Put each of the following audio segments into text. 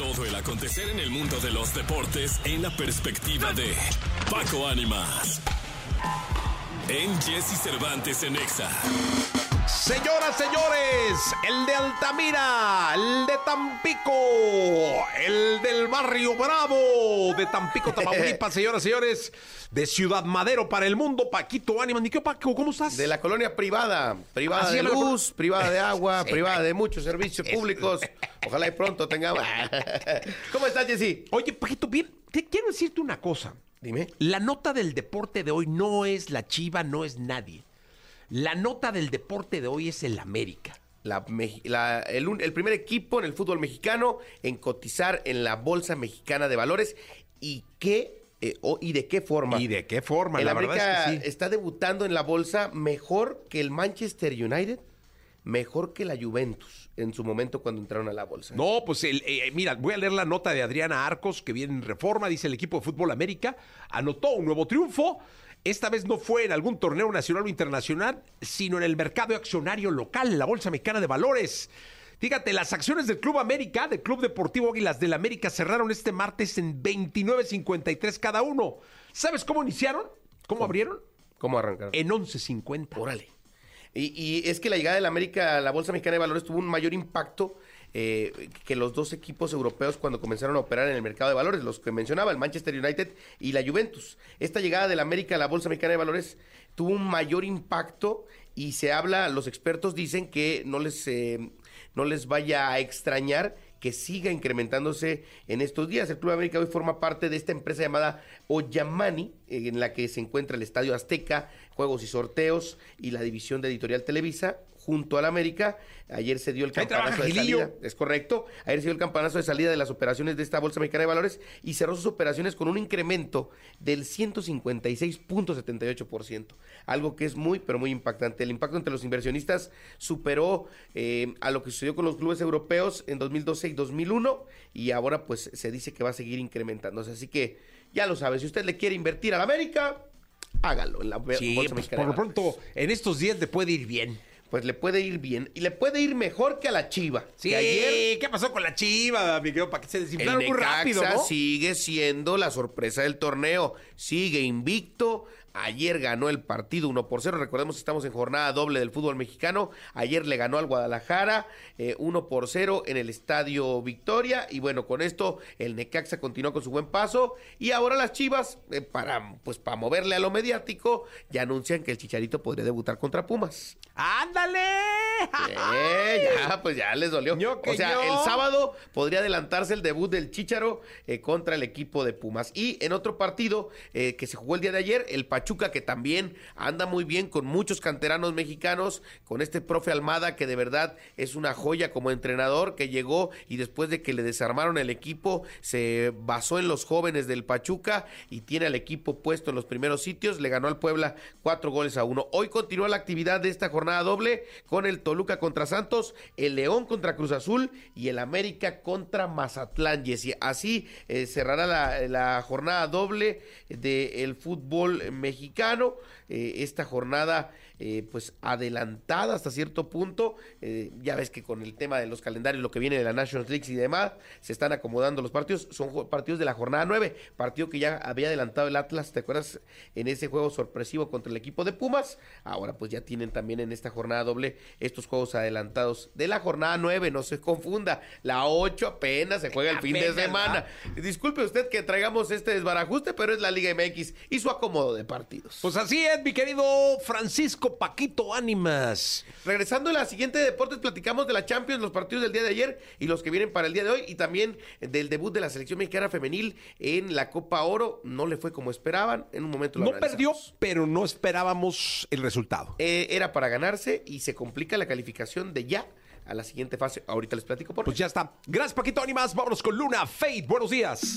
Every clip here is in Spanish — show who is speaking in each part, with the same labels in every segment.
Speaker 1: Todo el acontecer en el mundo de los deportes en la perspectiva de Paco Ánimas. En Jesse Cervantes en Exa.
Speaker 2: Señoras, señores, el de Altamira, el de Tampico, el del barrio Bravo de Tampico, Tamaulipas, señoras, señores, de Ciudad Madero para el mundo, Paquito Ánimas. Ni qué, Paco, ¿cómo estás?
Speaker 3: De la colonia privada, privada de
Speaker 2: la
Speaker 3: luz, privada de agua, privada de muchos servicios públicos. Ojalá y pronto tengamos. ¿Cómo estás, Jessy?
Speaker 2: Oye, Paquito, bien, te quiero decirte una cosa.
Speaker 3: Dime.
Speaker 2: La nota del deporte de hoy no es la Chiva, no es nadie. La nota del deporte de hoy es el América.
Speaker 3: La meji- la- el, primer equipo en el fútbol mexicano en cotizar en la Bolsa Mexicana de Valores. ¿Y qué? eh, ¿Y de qué forma?
Speaker 2: ¿Y de qué forma?
Speaker 3: El
Speaker 2: la
Speaker 3: América
Speaker 2: verdad es que sí.
Speaker 3: está debutando en la bolsa mejor que el Manchester United, mejor que la Juventus en su momento cuando entraron a la bolsa.
Speaker 2: No, pues el- eh, mira, voy a leer la nota de Adriana Arcos que viene en reforma, dice el equipo de fútbol América, anotó un nuevo triunfo. Esta vez no fue en algún torneo nacional o internacional, sino en el mercado accionario local, la Bolsa Mexicana de Valores. Fíjate, las acciones del Club América, del Club Deportivo Águilas del América, cerraron este martes en 29.53 cada uno. ¿Sabes cómo iniciaron? ¿Cómo abrieron?
Speaker 3: ¿Cómo arrancaron?
Speaker 2: En 11.50.
Speaker 3: Órale. Y, y es que la llegada del América a la Bolsa Mexicana de Valores tuvo un mayor impacto eh, que los dos equipos europeos cuando comenzaron a operar en el mercado de valores, los que mencionaba, el Manchester United y la Juventus. Esta llegada del América a la Bolsa Mexicana de Valores tuvo un mayor impacto y se habla, los expertos dicen que no les, eh, no les vaya a extrañar que siga incrementándose en estos días. El Club América hoy forma parte de esta empresa llamada Oyamani, en la que se encuentra el Estadio Azteca, Juegos y Sorteos y la división de Editorial Televisa, junto al América. Ayer se dio el campanazo de salida. Es correcto. Ayer se dio el campanazo de salida de las operaciones de esta Bolsa Mexicana de Valores y cerró sus operaciones con un incremento del 156.78%. Algo que es muy, pero muy impactante. El impacto entre los inversionistas superó eh, a lo que sucedió con los clubes europeos en 2012 y 2001 y ahora pues se dice que va a seguir incrementándose. Así que ya lo sabe, si usted le quiere invertir al América, hágalo en la
Speaker 2: Sí,
Speaker 3: Bolsa
Speaker 2: pues, por lo pronto, en estos días le puede ir bien.
Speaker 3: Pues le puede ir bien y le puede ir mejor que a la Chiva.
Speaker 2: Sí,
Speaker 3: que ayer
Speaker 2: ¿qué pasó con la chiva, mi querido? Para que se desinflaron muy rápido, ¿no?
Speaker 3: sigue siendo la sorpresa del torneo. Sigue invicto. Ayer ganó el partido 1 por 0. Recordemos que estamos en jornada doble del fútbol mexicano. Ayer le ganó al Guadalajara eh, 1 por 0 en el Estadio Victoria. Y bueno, con esto el Necaxa continuó con su buen paso. Y ahora las Chivas, eh, para, pues, para moverle a lo mediático, ya anuncian que el Chicharito podría debutar contra Pumas.
Speaker 2: Fortaleza!
Speaker 3: Eh, ya, pues ya les dolió.
Speaker 2: Que
Speaker 3: o sea, el sábado podría adelantarse el debut del Chícharo eh, contra el equipo de Pumas. Y en otro partido eh, que se jugó el día de ayer, el Pachuca, que también anda muy bien con muchos canteranos mexicanos, con este profe Almada, que de verdad es una joya como entrenador, que llegó y después de que le desarmaron el equipo, se basó en los jóvenes del Pachuca y tiene al equipo puesto en los primeros sitios. Le ganó al Puebla cuatro goles a uno. Hoy continúa la actividad de esta jornada doble con el Toluca contra Santos, el León contra Cruz Azul y el América contra Mazatlán. Jessy. Así eh, cerrará la, jornada doble del fútbol mexicano. Eh, esta jornada, eh, pues adelantada hasta cierto punto. Eh, ya ves que con el tema de los calendarios, lo que viene de la National League y demás, se están acomodando los partidos. Son partidos de la jornada 9, partido que ya había adelantado el Atlas, ¿te acuerdas? En ese juego sorpresivo contra el equipo de Pumas. Ahora pues ya tienen también en esta jornada doble estos juegos adelantados de la jornada 9, no se confunda. La 8 apenas se juega el fin de semana. Disculpe usted que traigamos este desbarajuste, pero es la Liga MX y su acomodo de partidos.
Speaker 2: Pues así es, mi querido Francisco Paquito Ánimas.
Speaker 3: Regresando a la siguiente de deportes, platicamos de la Champions, los partidos del día de ayer y los que vienen para el día de hoy, y también del debut de la selección mexicana femenil en la Copa Oro. No le fue como esperaban, en un momento lo
Speaker 2: No perdió, pero no esperábamos el resultado.
Speaker 3: Eh, era para ganarse y se complica la calificación de ya a la siguiente fase. Ahorita les platico por
Speaker 2: Pues ya está. Gracias, Paquito Ánimas. Vámonos con Luna Fate. Buenos días.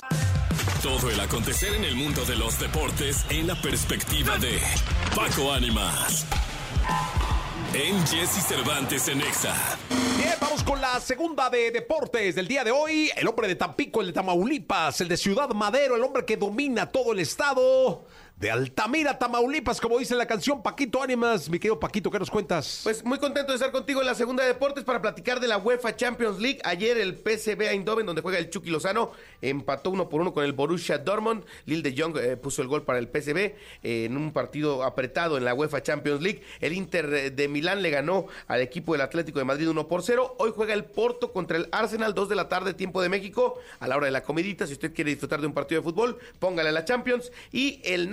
Speaker 1: Todo el acontecer en el mundo de los deportes en la perspectiva de Paco Ánimas. En Jesse Cervantes en Exa.
Speaker 2: Bien, vamos con la segunda de deportes del día de hoy. El hombre de Tampico, el de Tamaulipas, el de Ciudad Madero, el hombre que domina todo el estado de Altamira, Tamaulipas, como dice la canción Paquito Ánimas. Mi querido Paquito, ¿qué nos cuentas?
Speaker 3: Pues muy contento de estar contigo en la segunda de deportes para platicar de la UEFA Champions League. Ayer el PSV Eindhoven, donde juega el Chucky Lozano, empató uno por uno con el Borussia Dortmund. Lil de Jong eh, puso el gol para el PSV eh, en un partido apretado en la UEFA Champions League. El Inter de Milán le ganó al equipo del Atlético de Madrid 1 por 0. Hoy juega el Porto contra el Arsenal, 2 de la tarde, tiempo de México, a la hora de la comidita. Si usted quiere disfrutar de un partido de fútbol, póngale a la Champions. Y el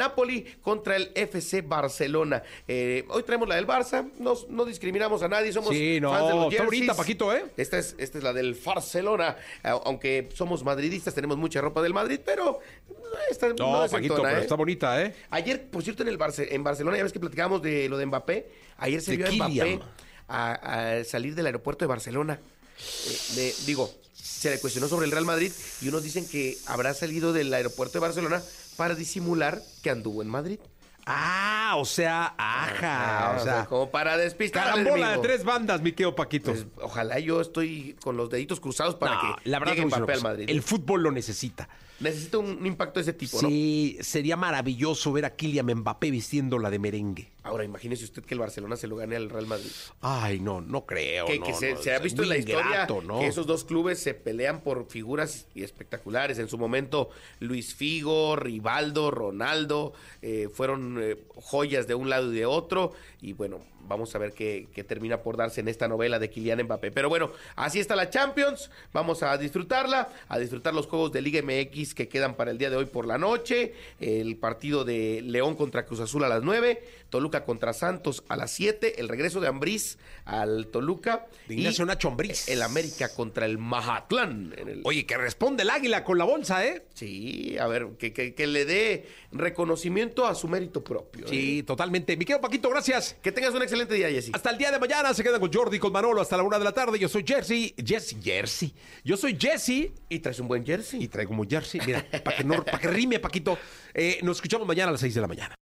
Speaker 3: contra el FC Barcelona. Eh, hoy traemos la del Barça, no, no discriminamos a nadie, somos
Speaker 2: Sí, no,
Speaker 3: fans de los
Speaker 2: está bonita, Paquito, ¿eh?
Speaker 3: Esta es, esta es la del Barcelona, a- aunque somos madridistas, tenemos mucha ropa del Madrid, pero esta no,
Speaker 2: No,
Speaker 3: es
Speaker 2: Paquito, pero está bonita, ¿eh?
Speaker 3: Ayer, por cierto, en el Barce- en Barcelona, ya ves que platicábamos de lo de Mbappé, ayer se
Speaker 2: De
Speaker 3: vio a Mbappé a, a salir del aeropuerto de Barcelona. Eh, de- digo, se le cuestionó sobre el Real Madrid y unos dicen que habrá salido del aeropuerto de Barcelona para disimular que anduvo en Madrid.
Speaker 2: Ah, o sea, ajá,
Speaker 3: Ah,
Speaker 2: o sea,
Speaker 3: como para despistar
Speaker 2: carambola de tres bandas, mi querido Paquito.
Speaker 3: Pues, ojalá yo estoy con los deditos cruzados para
Speaker 2: No,
Speaker 3: que
Speaker 2: la verdad
Speaker 3: llegue
Speaker 2: una cosa,
Speaker 3: Madrid.
Speaker 2: El fútbol lo necesita.
Speaker 3: Necesita un, impacto de ese tipo, ¿no?
Speaker 2: Sí, sería maravilloso ver a Kylian Mbappé vistiéndola de merengue.
Speaker 3: Ahora, imagínese usted que el Barcelona se lo gane al Real Madrid.
Speaker 2: Ay, no, no creo.
Speaker 3: que,
Speaker 2: no,
Speaker 3: que se,
Speaker 2: no,
Speaker 3: se ha visto en la historia que esos dos clubes se pelean por figuras y espectaculares. En su momento, Luis Figo, Rivaldo, Ronaldo, eh, fueron eh, joyas de un lado y de otro. Y bueno, vamos a ver qué, qué termina por darse en esta novela de Kylian Mbappé. Pero bueno, así está la Champions. Vamos a disfrutarla, a disfrutar los juegos de Liga MX que quedan para el día de hoy por la noche. El partido de León contra Cruz Azul a las 9. Toluca contra Santos a las 7. El regreso de Ambriz al Toluca.
Speaker 2: De Ignacio
Speaker 3: y
Speaker 2: Nacho Ambriz.
Speaker 3: El América contra el Mazatlán. El...
Speaker 2: Oye, que responde el águila con la bolsa, ¿eh?
Speaker 3: Sí, a ver, que, que- que le dé reconocimiento a su mérito propio. ¿eh?
Speaker 2: Sí, totalmente. Mi querido Paquito, gracias.
Speaker 3: Que tengas un excelente día, Jessy.
Speaker 2: Hasta el día de mañana se quedan con Jordi, con Manolo, hasta la una de la tarde. Yo soy Jersey. Jesse, Jersey. Yo soy Jesse
Speaker 3: Y traes un buen jersey.
Speaker 2: y traigo como Jersey. Mira, para que, no, pa' que rime, Paquito. Eh, nos escuchamos mañana a las seis de la mañana.